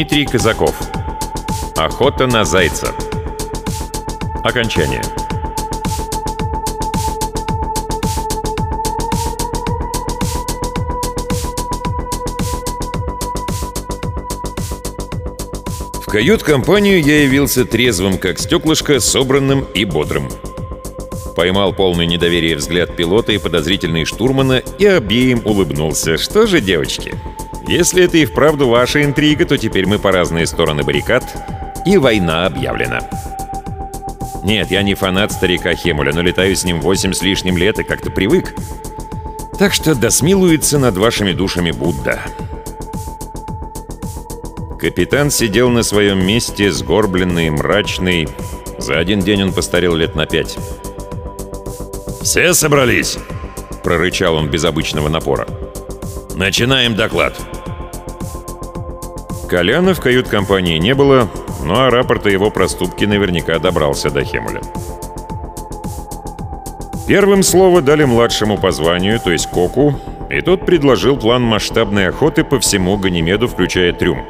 Дмитрий Казаков. Охота на зайца. Окончание. В кают-компанию я явился трезвым, как стеклышко, собранным и бодрым. Поймал полный недоверие взгляд пилота и подозрительный штурмана и обеим улыбнулся. Что же, девочки, если это и вправду ваша интрига, то теперь мы по разные стороны баррикад, и война объявлена. Нет, я не фанат старика Хемуля, но летаю с ним восемь с лишним лет и как-то привык. Так что досмилуется над вашими душами Будда. Капитан сидел на своем месте, сгорбленный, мрачный. За один день он постарел лет на пять. «Все собрались?» — прорычал он без обычного напора. «Начинаем доклад». Коляна в кают-компании не было, ну а рапорт о его проступке наверняка добрался до Хемуля. Первым слово дали младшему по званию, то есть Коку, и тот предложил план масштабной охоты по всему Ганимеду, включая трюм.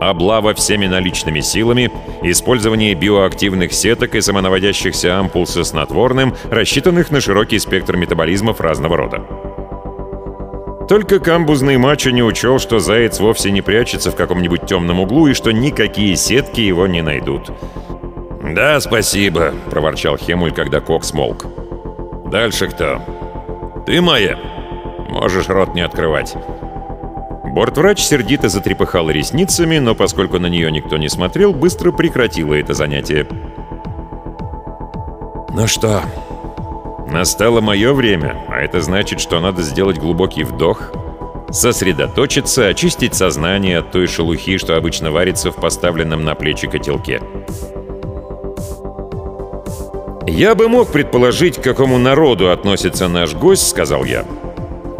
Облава всеми наличными силами, использование биоактивных сеток и самонаводящихся ампул со снотворным, рассчитанных на широкий спектр метаболизмов разного рода. Только камбузный мачо не учел, что заяц вовсе не прячется в каком-нибудь темном углу и что никакие сетки его не найдут. «Да, спасибо», — проворчал Хемуль, когда Кок смолк. «Дальше кто?» «Ты моя. Можешь рот не открывать». Бортврач сердито затрепыхал ресницами, но поскольку на нее никто не смотрел, быстро прекратила это занятие. «Ну что, настало мое время, а это значит, что надо сделать глубокий вдох, сосредоточиться, очистить сознание от той шелухи, что обычно варится в поставленном на плечи котелке». «Я бы мог предположить, к какому народу относится наш гость», — сказал я.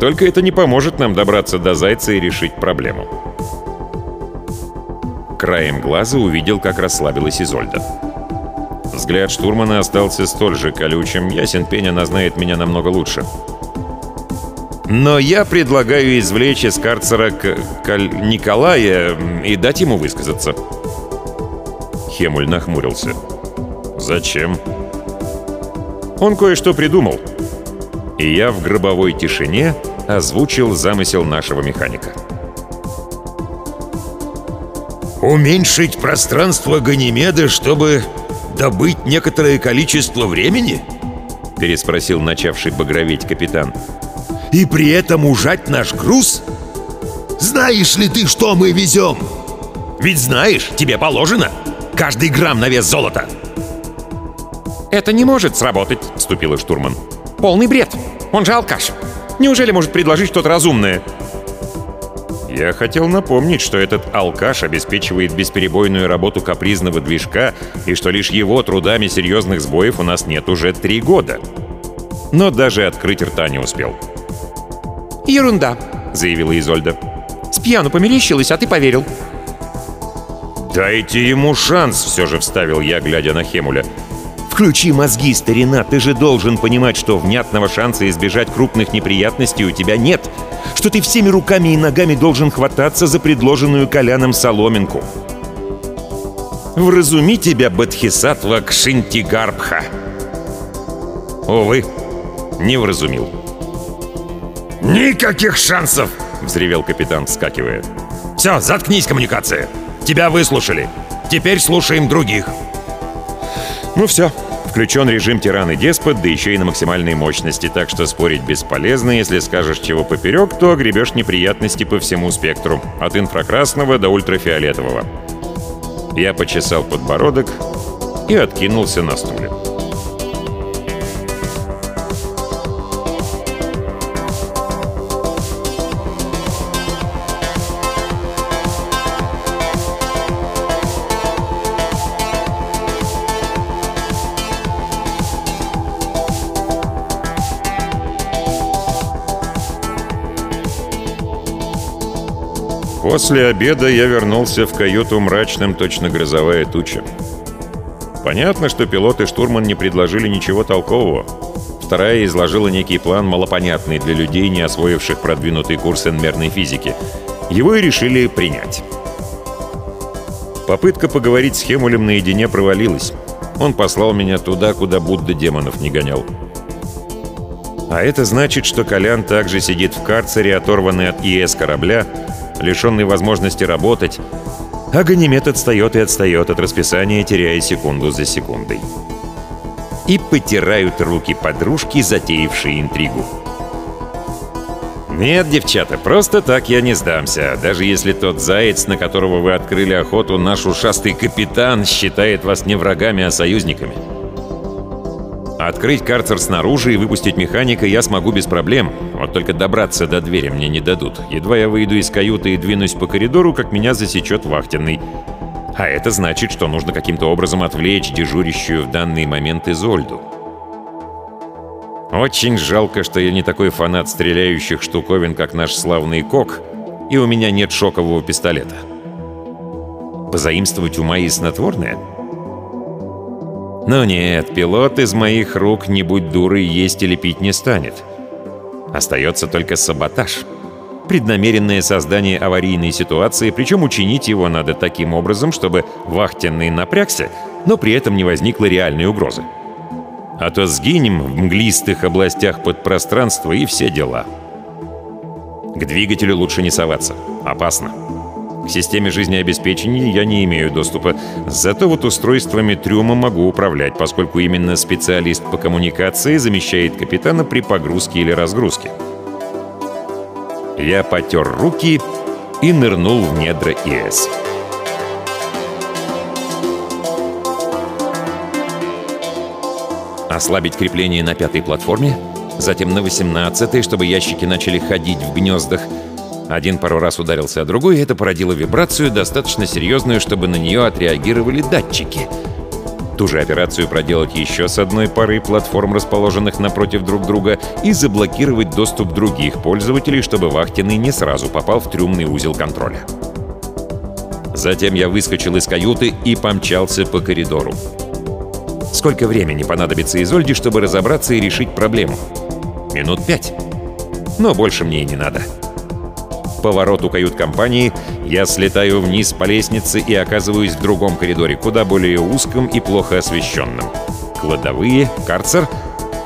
Только это не поможет нам добраться до Зайца и решить проблему. Краем глаза увидел, как расслабилась Изольда. Взгляд штурмана остался столь же колючим. Ясен пень, она знает меня намного лучше. Но я предлагаю извлечь из карцера к... К... Николая и дать ему высказаться. Хемуль нахмурился. «Зачем?» Он кое-что придумал. И я в гробовой тишине озвучил замысел нашего механика. «Уменьшить пространство Ганимеда, чтобы добыть некоторое количество времени?» — переспросил начавший багроветь капитан. «И при этом ужать наш груз? Знаешь ли ты, что мы везем? Ведь знаешь, тебе положено каждый грамм на вес золота!» «Это не может сработать», — вступила штурман. «Полный бред! Он же алкаш!» Неужели может предложить что-то разумное?» Я хотел напомнить, что этот алкаш обеспечивает бесперебойную работу капризного движка и что лишь его трудами серьезных сбоев у нас нет уже три года. Но даже открыть рта не успел. «Ерунда», — заявила Изольда. «С пьяну померещилась, а ты поверил». «Дайте ему шанс», — все же вставил я, глядя на Хемуля. Включи мозги, старина, ты же должен понимать, что внятного шанса избежать крупных неприятностей у тебя нет. Что ты всеми руками и ногами должен хвататься за предложенную Коляном соломинку. Вразуми тебя, Бадхисатва Кшинтигарбха. Увы, не вразумил. «Никаких шансов!» — взревел капитан, вскакивая. «Все, заткнись, коммуникация! Тебя выслушали. Теперь слушаем других!» Ну все, включен режим тиран и деспот, да еще и на максимальной мощности, так что спорить бесполезно, если скажешь чего поперек, то огребешь неприятности по всему спектру, от инфракрасного до ультрафиолетового. Я почесал подбородок и откинулся на стуле. После обеда я вернулся в каюту мрачным, точно грозовая туча. Понятно, что пилот и штурман не предложили ничего толкового. Вторая изложила некий план, малопонятный для людей, не освоивших продвинутый курс инмерной физики. Его и решили принять. Попытка поговорить с Хемулем наедине провалилась. Он послал меня туда, куда Будда демонов не гонял. А это значит, что Колян также сидит в карцере, оторванный от ИС корабля, лишенный возможности работать, а Ганимед отстает и отстает от расписания, теряя секунду за секундой. И потирают руки подружки, затеявшие интригу. «Нет, девчата, просто так я не сдамся, даже если тот заяц, на которого вы открыли охоту, наш ушастый капитан, считает вас не врагами, а союзниками. Открыть карцер снаружи и выпустить механика я смогу без проблем. Вот только добраться до двери мне не дадут. Едва я выйду из каюты и двинусь по коридору, как меня засечет вахтенный. А это значит, что нужно каким-то образом отвлечь дежурящую в данный момент Изольду. Очень жалко, что я не такой фанат стреляющих штуковин, как наш славный Кок, и у меня нет шокового пистолета. Позаимствовать у Майи снотворное — но нет, пилот из моих рук, не будь дурой, есть или пить не станет. Остается только саботаж. Преднамеренное создание аварийной ситуации, причем учинить его надо таким образом, чтобы вахтенный напрягся, но при этом не возникло реальной угрозы. А то сгинем в мглистых областях подпространства и все дела. К двигателю лучше не соваться. Опасно. К системе жизнеобеспечения я не имею доступа, зато вот устройствами трюма могу управлять, поскольку именно специалист по коммуникации замещает капитана при погрузке или разгрузке. Я потер руки и нырнул в недра ИС. Ослабить крепление на пятой платформе, затем на восемнадцатой, чтобы ящики начали ходить в гнездах — один пару раз ударился о другой, и это породило вибрацию, достаточно серьезную, чтобы на нее отреагировали датчики. Ту же операцию проделать еще с одной парой платформ, расположенных напротив друг друга, и заблокировать доступ других пользователей, чтобы вахтенный не сразу попал в трюмный узел контроля. Затем я выскочил из каюты и помчался по коридору. Сколько времени понадобится Изольде, чтобы разобраться и решить проблему? Минут пять. Но больше мне и не надо. — повороту кают-компании я слетаю вниз по лестнице и оказываюсь в другом коридоре, куда более узком и плохо освещенном. Кладовые, карцер,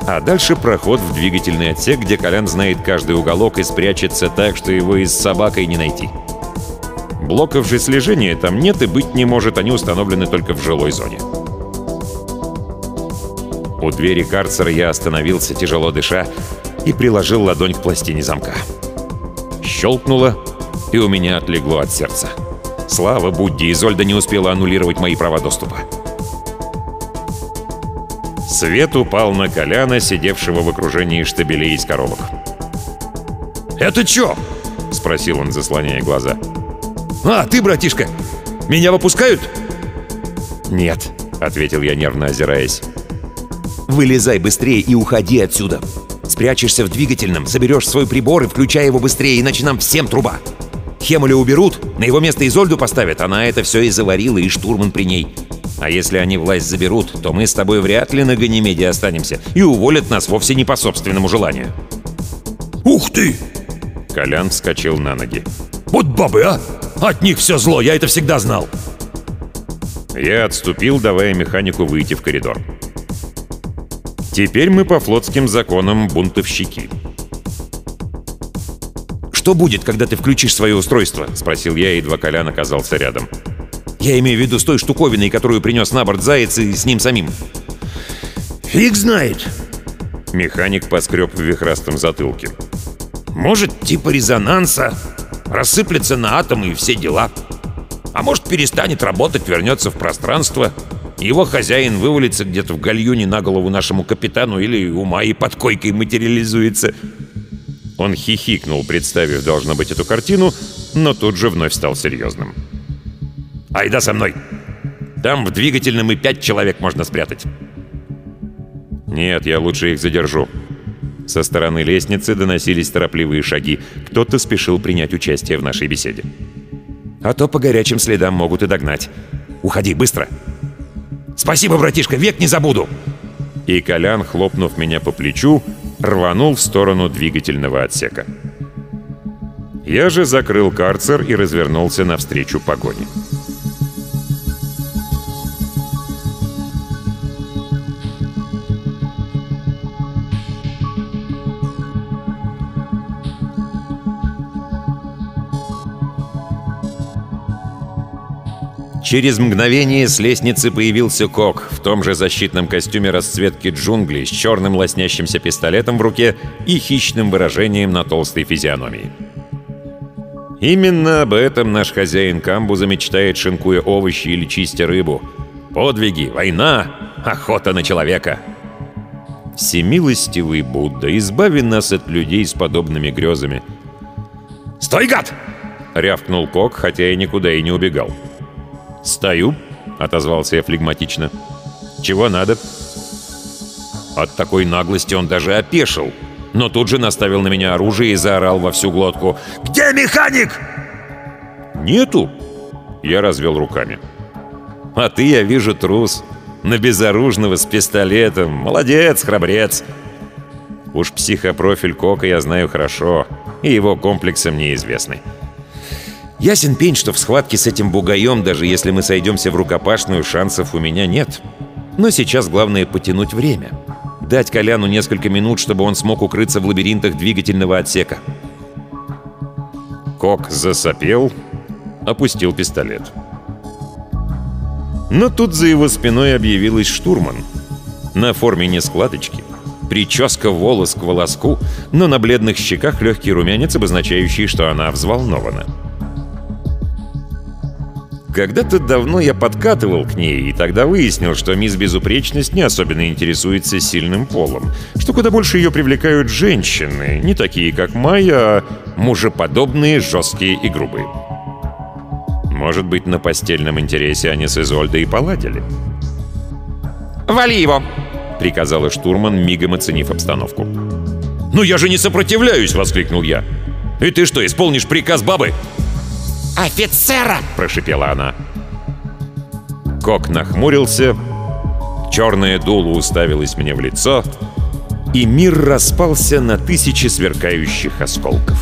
а дальше проход в двигательный отсек, где Колян знает каждый уголок и спрячется так, что его и с собакой не найти. Блоков же слежения там нет и быть не может, они установлены только в жилой зоне. У двери карцера я остановился, тяжело дыша, и приложил ладонь к пластине замка щелкнуло, и у меня отлегло от сердца. Слава Будде, Изольда не успела аннулировать мои права доступа. Свет упал на Коляна, сидевшего в окружении штабелей из коробок. «Это чё?» — спросил он, заслоняя глаза. «А, ты, братишка, меня выпускают?» «Нет», — ответил я, нервно озираясь. «Вылезай быстрее и уходи отсюда. Спрячешься в двигательном, соберешь свой прибор и включай его быстрее, иначе нам всем труба. Хемуля уберут, на его место Изольду поставят, она это все и заварила, и штурман при ней. А если они власть заберут, то мы с тобой вряд ли на Ганимеде останемся и уволят нас вовсе не по собственному желанию». «Ух ты!» Колян вскочил на ноги. «Вот бабы, а! От них все зло, я это всегда знал!» Я отступил, давая механику выйти в коридор. Теперь мы по флотским законам бунтовщики. «Что будет, когда ты включишь свое устройство?» — спросил я, едва Колян оказался рядом. «Я имею в виду с той штуковиной, которую принес на борт Заяц и с ним самим». «Фиг знает!» Механик поскреб в вихрастом затылке. «Может, типа резонанса, рассыплется на атомы и все дела. А может, перестанет работать, вернется в пространство, его хозяин вывалится где-то в гальюне на голову нашему капитану или у Майи под койкой материализуется. Он хихикнул, представив, должно быть, эту картину, но тут же вновь стал серьезным. «Айда со мной! Там в двигательном и пять человек можно спрятать!» «Нет, я лучше их задержу». Со стороны лестницы доносились торопливые шаги. Кто-то спешил принять участие в нашей беседе. «А то по горячим следам могут и догнать. Уходи, быстро!» Спасибо, братишка, век не забуду!» И Колян, хлопнув меня по плечу, рванул в сторону двигательного отсека. Я же закрыл карцер и развернулся навстречу погоне. Через мгновение с лестницы появился Кок в том же защитном костюме расцветки джунглей с черным лоснящимся пистолетом в руке и хищным выражением на толстой физиономии. Именно об этом наш хозяин камбуза мечтает, шинкуя овощи или чистя рыбу. Подвиги, война, охота на человека. Всемилостивый Будда, избави нас от людей с подобными грезами. «Стой, гад!» — рявкнул Кок, хотя и никуда и не убегал. «Стою», — отозвался я флегматично. «Чего надо?» От такой наглости он даже опешил — но тут же наставил на меня оружие и заорал во всю глотку. «Где механик?» «Нету!» Я развел руками. «А ты, я вижу, трус. На безоружного с пистолетом. Молодец, храбрец!» Уж психопрофиль Кока я знаю хорошо, и его комплексы мне известны. Ясен пень, что в схватке с этим бугаем, даже если мы сойдемся в рукопашную, шансов у меня нет. Но сейчас главное потянуть время. Дать Коляну несколько минут, чтобы он смог укрыться в лабиринтах двигательного отсека. Кок засопел, опустил пистолет. Но тут за его спиной объявилась штурман. На форме не складочки. Прическа волос к волоску, но на бледных щеках легкий румянец, обозначающий, что она взволнована. Когда-то давно я подкатывал к ней, и тогда выяснил, что мисс Безупречность не особенно интересуется сильным полом, что куда больше ее привлекают женщины, не такие, как Майя, а мужеподобные, жесткие и грубые. Может быть, на постельном интересе они с Изольдой и поладили? «Вали его!» — приказала штурман, мигом оценив обстановку. «Ну я же не сопротивляюсь!» — воскликнул я. «И ты что, исполнишь приказ бабы?» «Офицера!» — прошипела она. Кок нахмурился, черное дуло уставилось мне в лицо, и мир распался на тысячи сверкающих осколков.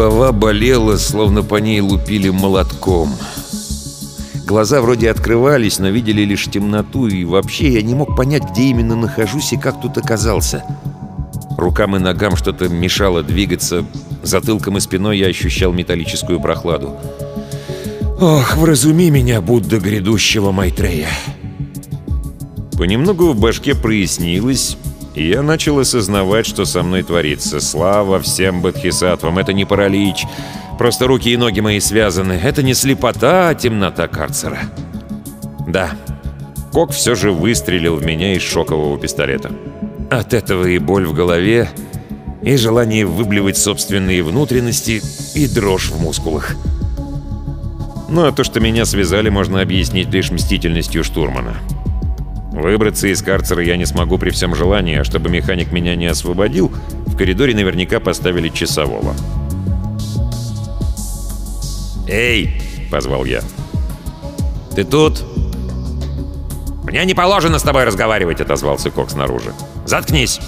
Голова болела, словно по ней лупили молотком. Глаза вроде открывались, но видели лишь темноту, и вообще я не мог понять, где именно нахожусь и как тут оказался. Рукам и ногам что-то мешало двигаться, затылком и спиной я ощущал металлическую прохладу. «Ох, вразуми меня, Будда грядущего Майтрея!» Понемногу в башке прояснилось, я начал осознавать, что со мной творится. Слава всем бодхисаттвам, это не паралич. Просто руки и ноги мои связаны. Это не слепота, а темнота карцера. Да, Кок все же выстрелил в меня из шокового пистолета. От этого и боль в голове, и желание выблевать собственные внутренности, и дрожь в мускулах. Ну а то, что меня связали, можно объяснить лишь мстительностью штурмана. Выбраться из карцера я не смогу при всем желании, а чтобы механик меня не освободил, в коридоре наверняка поставили часового. «Эй!» — позвал я. «Ты тут?» «Мне не положено с тобой разговаривать!» — отозвался Кок снаружи. «Заткнись!»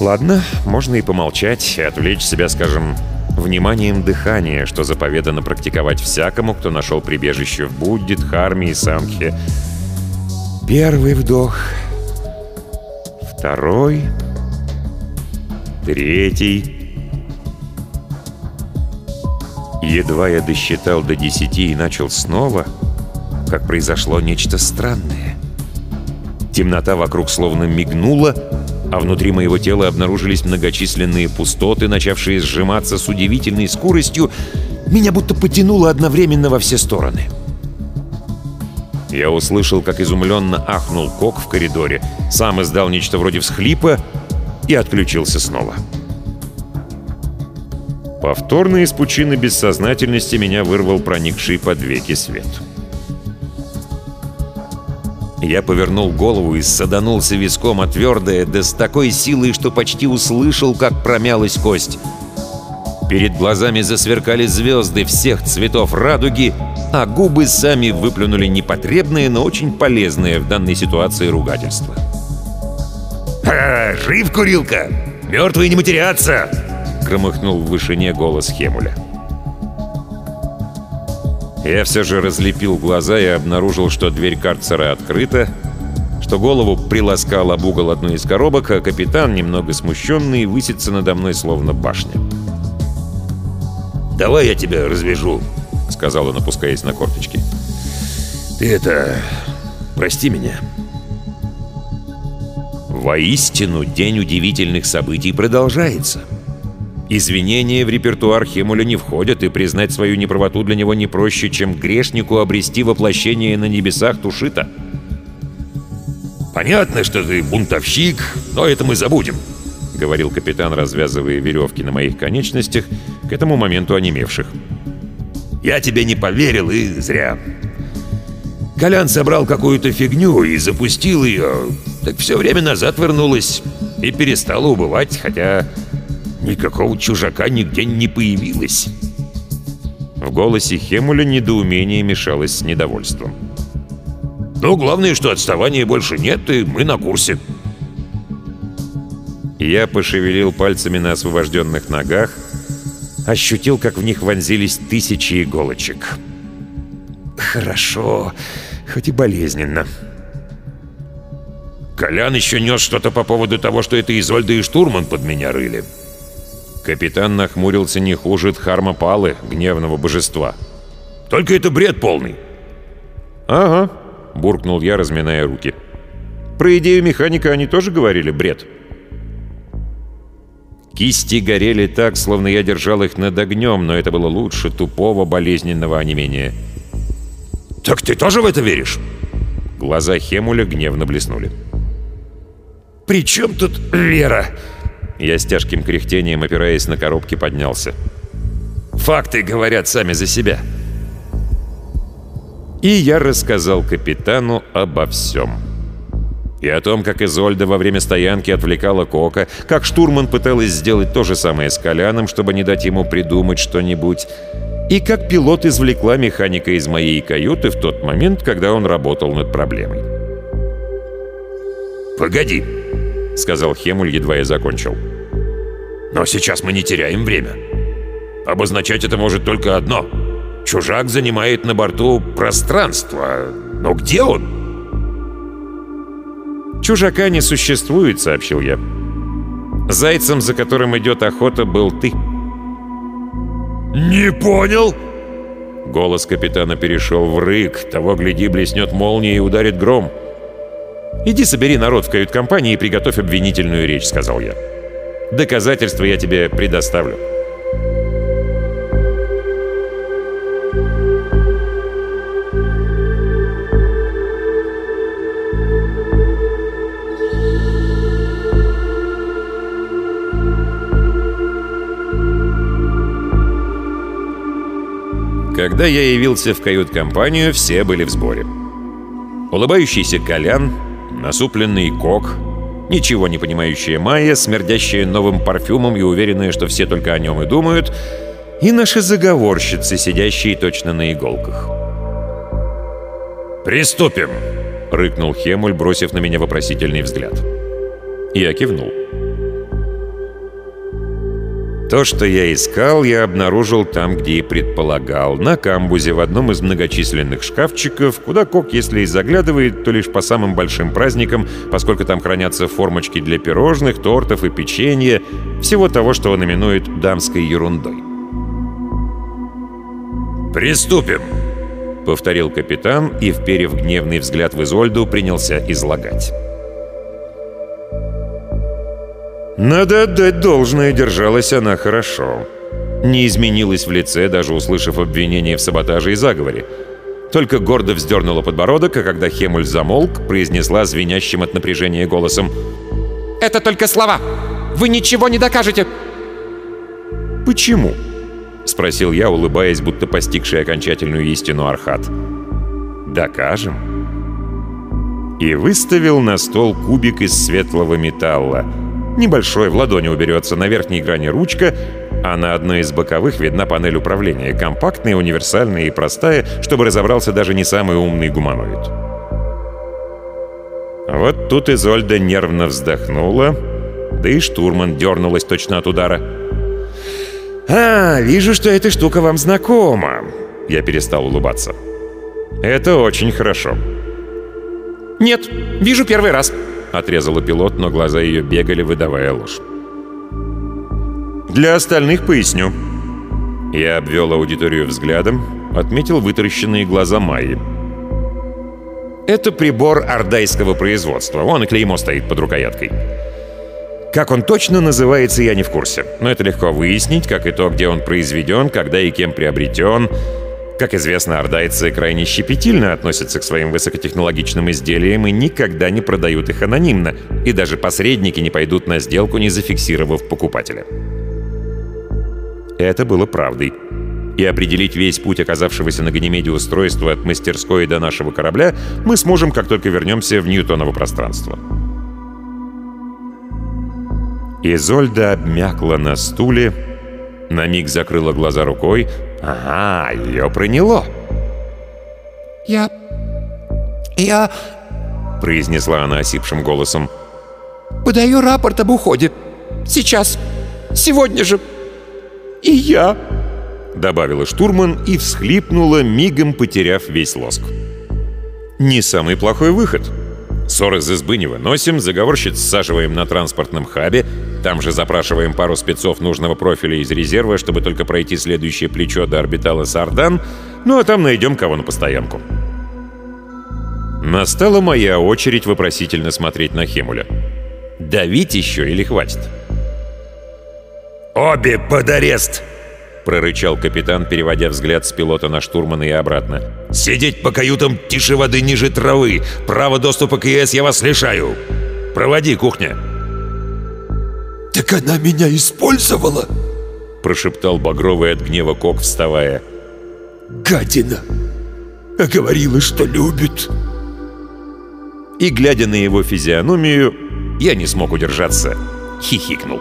Ладно, можно и помолчать, и отвлечь себя, скажем, вниманием дыхания, что заповедано практиковать всякому, кто нашел прибежище в Будде, Дхарме и Самхе, Первый вдох. Второй. Третий. Едва я досчитал до десяти и начал снова, как произошло нечто странное. Темнота вокруг словно мигнула, а внутри моего тела обнаружились многочисленные пустоты, начавшие сжиматься с удивительной скоростью. Меня будто потянуло одновременно во все стороны. — я услышал, как изумленно ахнул Кок в коридоре, сам издал нечто вроде всхлипа и отключился снова. Повторно из пучины бессознательности меня вырвал проникший под веки свет. Я повернул голову и саданулся виском о твердое, да с такой силой, что почти услышал, как промялась кость. Перед глазами засверкали звезды всех цветов радуги, а губы сами выплюнули непотребное, но очень полезное в данной ситуации ругательство. «Ха-ха! Жив, курилка! Мертвые не матерятся!» Громыхнул в вышине голос Хемуля. Я все же разлепил глаза и обнаружил, что дверь карцера открыта, что голову приласкал об угол одной из коробок, а капитан, немного смущенный, высится надо мной словно башня. «Давай я тебя развяжу», — сказал он, опускаясь на корточки. «Ты это... прости меня». Воистину, день удивительных событий продолжается. Извинения в репертуар Хемуля не входят, и признать свою неправоту для него не проще, чем грешнику обрести воплощение на небесах Тушита. «Понятно, что ты бунтовщик, но это мы забудем», — говорил капитан, развязывая веревки на моих конечностях, к этому моменту онемевших. «Я тебе не поверил, и зря. Колян собрал какую-то фигню и запустил ее, так все время назад вернулась и перестала убывать, хотя никакого чужака нигде не появилось». В голосе Хемуля недоумение мешалось с недовольством. «Ну, главное, что отставания больше нет, и мы на курсе». Я пошевелил пальцами на освобожденных ногах, ощутил, как в них вонзились тысячи иголочек. Хорошо, хоть и болезненно. Колян еще нес что-то по поводу того, что это Изольда и Штурман под меня рыли. Капитан нахмурился не хуже Дхарма Палы, гневного божества. «Только это бред полный!» «Ага», — буркнул я, разминая руки. «Про идею механика они тоже говорили бред?» Кисти горели так, словно я держал их над огнем, но это было лучше тупого болезненного онемения. «Так ты тоже в это веришь?» Глаза Хемуля гневно блеснули. «При чем тут вера?» Я с тяжким кряхтением, опираясь на коробки, поднялся. «Факты говорят сами за себя». И я рассказал капитану обо всем. И о том, как Изольда во время стоянки отвлекала Кока, как штурман пыталась сделать то же самое с Коляном, чтобы не дать ему придумать что-нибудь, и как пилот извлекла механика из моей каюты в тот момент, когда он работал над проблемой. «Погоди», — сказал Хемуль, едва я закончил. «Но сейчас мы не теряем время. Обозначать это может только одно. Чужак занимает на борту пространство. Но где он?» «Чужака не существует», — сообщил я. «Зайцем, за которым идет охота, был ты». «Не понял?» Голос капитана перешел в рык. Того, гляди, блеснет молния и ударит гром. «Иди собери народ в кают-компании и приготовь обвинительную речь», — сказал я. «Доказательства я тебе предоставлю». Когда я явился в кают-компанию, все были в сборе. Улыбающийся Колян, насупленный Кок, ничего не понимающая Майя, смердящая новым парфюмом и уверенная, что все только о нем и думают, и наши заговорщицы, сидящие точно на иголках. «Приступим!» — рыкнул Хемуль, бросив на меня вопросительный взгляд. Я кивнул. То, что я искал, я обнаружил там, где и предполагал. На камбузе в одном из многочисленных шкафчиков, куда Кок, если и заглядывает, то лишь по самым большим праздникам, поскольку там хранятся формочки для пирожных, тортов и печенья, всего того, что он именует дамской ерундой. «Приступим!» — повторил капитан и, вперев гневный взгляд в Изольду, принялся излагать. Надо отдать должное, держалась она хорошо. Не изменилась в лице, даже услышав обвинение в саботаже и заговоре. Только гордо вздернула подбородок, а когда Хемуль замолк, произнесла звенящим от напряжения голосом «Это только слова! Вы ничего не докажете!» «Почему?» — спросил я, улыбаясь, будто постигший окончательную истину Архат. «Докажем». И выставил на стол кубик из светлого металла — Небольшой, в ладони уберется на верхней грани ручка, а на одной из боковых видна панель управления, компактная, универсальная и простая, чтобы разобрался даже не самый умный гуманоид. Вот тут Изольда нервно вздохнула, да и штурман дернулась точно от удара. «А, вижу, что эта штука вам знакома!» Я перестал улыбаться. «Это очень хорошо». «Нет, вижу первый раз», — отрезала пилот, но глаза ее бегали, выдавая ложь. «Для остальных поясню». Я обвел аудиторию взглядом, отметил вытаращенные глаза Майи. Это прибор ордайского производства. Вон и клеймо стоит под рукояткой. Как он точно называется, я не в курсе. Но это легко выяснить, как и то, где он произведен, когда и кем приобретен. Как известно, ордайцы крайне щепетильно относятся к своим высокотехнологичным изделиям и никогда не продают их анонимно, и даже посредники не пойдут на сделку, не зафиксировав покупателя. Это было правдой и определить весь путь оказавшегося на Ганимеде устройства от мастерской до нашего корабля мы сможем, как только вернемся в Ньютоново пространство. Изольда обмякла на стуле, на миг закрыла глаза рукой. Ага, ее проняло. «Я... я...» — произнесла она осипшим голосом. «Подаю рапорт об уходе. Сейчас. Сегодня же. И я...» добавила штурман и всхлипнула, мигом потеряв весь лоск. Не самый плохой выход. Ссор из избы не выносим, заговорщиц саживаем на транспортном хабе, там же запрашиваем пару спецов нужного профиля из резерва, чтобы только пройти следующее плечо до орбитала Сардан, ну а там найдем кого на постоянку. Настала моя очередь вопросительно смотреть на Хемуля. Давить еще или хватит? «Обе под арест!» — прорычал капитан, переводя взгляд с пилота на штурмана и обратно. «Сидеть по каютам тише воды ниже травы! Право доступа к ЕС я вас лишаю! Проводи, кухня!» «Так она меня использовала!» — прошептал багровый от гнева Кок, вставая. «Гадина! А говорила, что любит!» И, глядя на его физиономию, я не смог удержаться, хихикнул.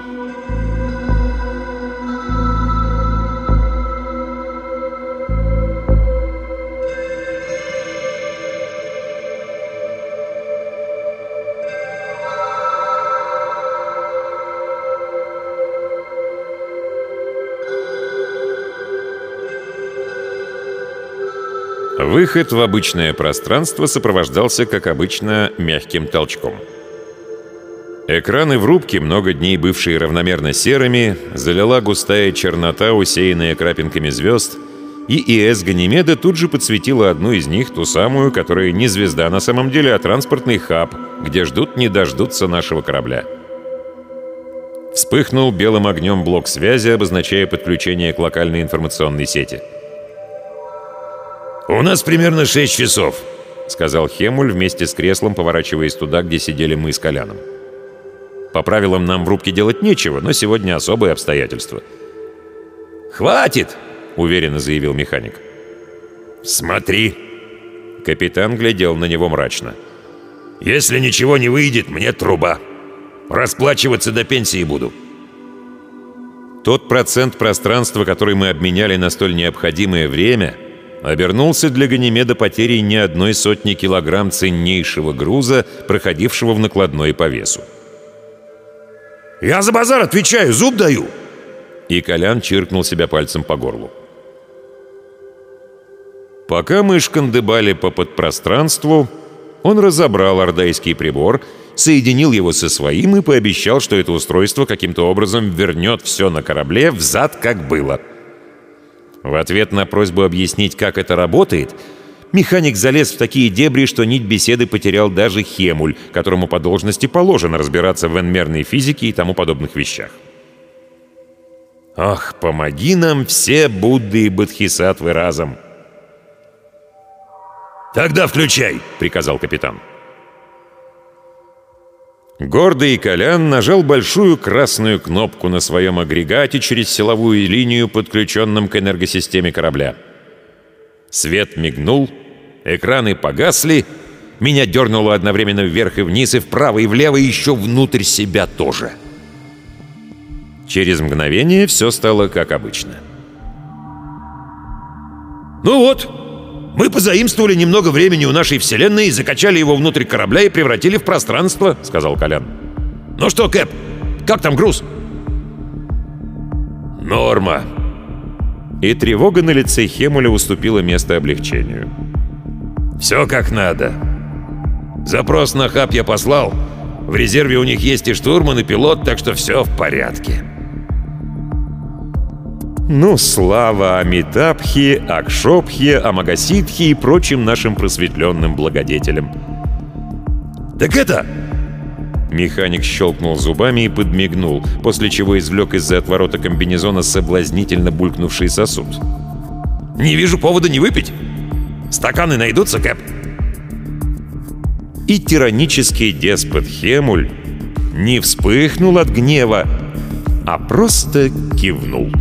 Выход в обычное пространство сопровождался, как обычно, мягким толчком. Экраны в рубке, много дней бывшие равномерно серыми, залила густая чернота, усеянная крапинками звезд, и ИС Ганимеда тут же подсветила одну из них, ту самую, которая не звезда на самом деле, а транспортный хаб, где ждут не дождутся нашего корабля. Вспыхнул белым огнем блок связи, обозначая подключение к локальной информационной сети — «У нас примерно шесть часов», — сказал Хемуль вместе с креслом, поворачиваясь туда, где сидели мы с Коляном. «По правилам нам в рубке делать нечего, но сегодня особые обстоятельства». «Хватит!» — уверенно заявил механик. «Смотри!» Капитан глядел на него мрачно. «Если ничего не выйдет, мне труба. Расплачиваться до пенсии буду». Тот процент пространства, который мы обменяли на столь необходимое время, обернулся для Ганимеда потерей не одной сотни килограмм ценнейшего груза, проходившего в накладной по весу. «Я за базар отвечаю, зуб даю!» И Колян чиркнул себя пальцем по горлу. Пока мы шкандыбали по подпространству, он разобрал ордайский прибор, соединил его со своим и пообещал, что это устройство каким-то образом вернет все на корабле взад, как было — в ответ на просьбу объяснить, как это работает, механик залез в такие дебри, что нить беседы потерял даже Хемуль, которому по должности положено разбираться в энмерной физике и тому подобных вещах. Ах, помоги нам все Будды и Бодхисаттвы разом!» «Тогда включай!» — приказал капитан. Гордый Колян нажал большую красную кнопку на своем агрегате через силовую линию, подключенном к энергосистеме корабля. Свет мигнул, экраны погасли, меня дернуло одновременно вверх и вниз, и вправо, и влево, и еще внутрь себя тоже. Через мгновение все стало как обычно. «Ну вот, Мы позаимствовали немного времени у нашей вселенной и закачали его внутрь корабля и превратили в пространство», — сказал Колян. «Ну что, Кэп, как там груз?» «Норма». И тревога на лице Хемуля уступила место облегчению. «Все как надо. Запрос на хаб я послал. В резерве у них есть и штурман, и пилот, так что все в порядке». Ну, слава Амитабхи, Акшопхе, Амагаситхе и прочим нашим просветленным благодетелям. «Так это...» Механик щелкнул зубами и подмигнул, после чего извлек из-за отворота комбинезона соблазнительно булькнувший сосуд. «Не вижу повода не выпить. Стаканы найдутся, Кэп?» И тиранический деспот Хемуль не вспыхнул от гнева, а просто кивнул.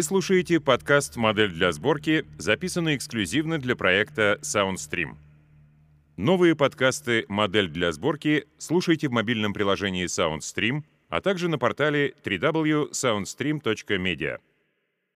Вы слушаете подкаст «Модель для сборки», записанный эксклюзивно для проекта SoundStream. Новые подкасты «Модель для сборки» слушайте в мобильном приложении SoundStream, а также на портале www.soundstream.media.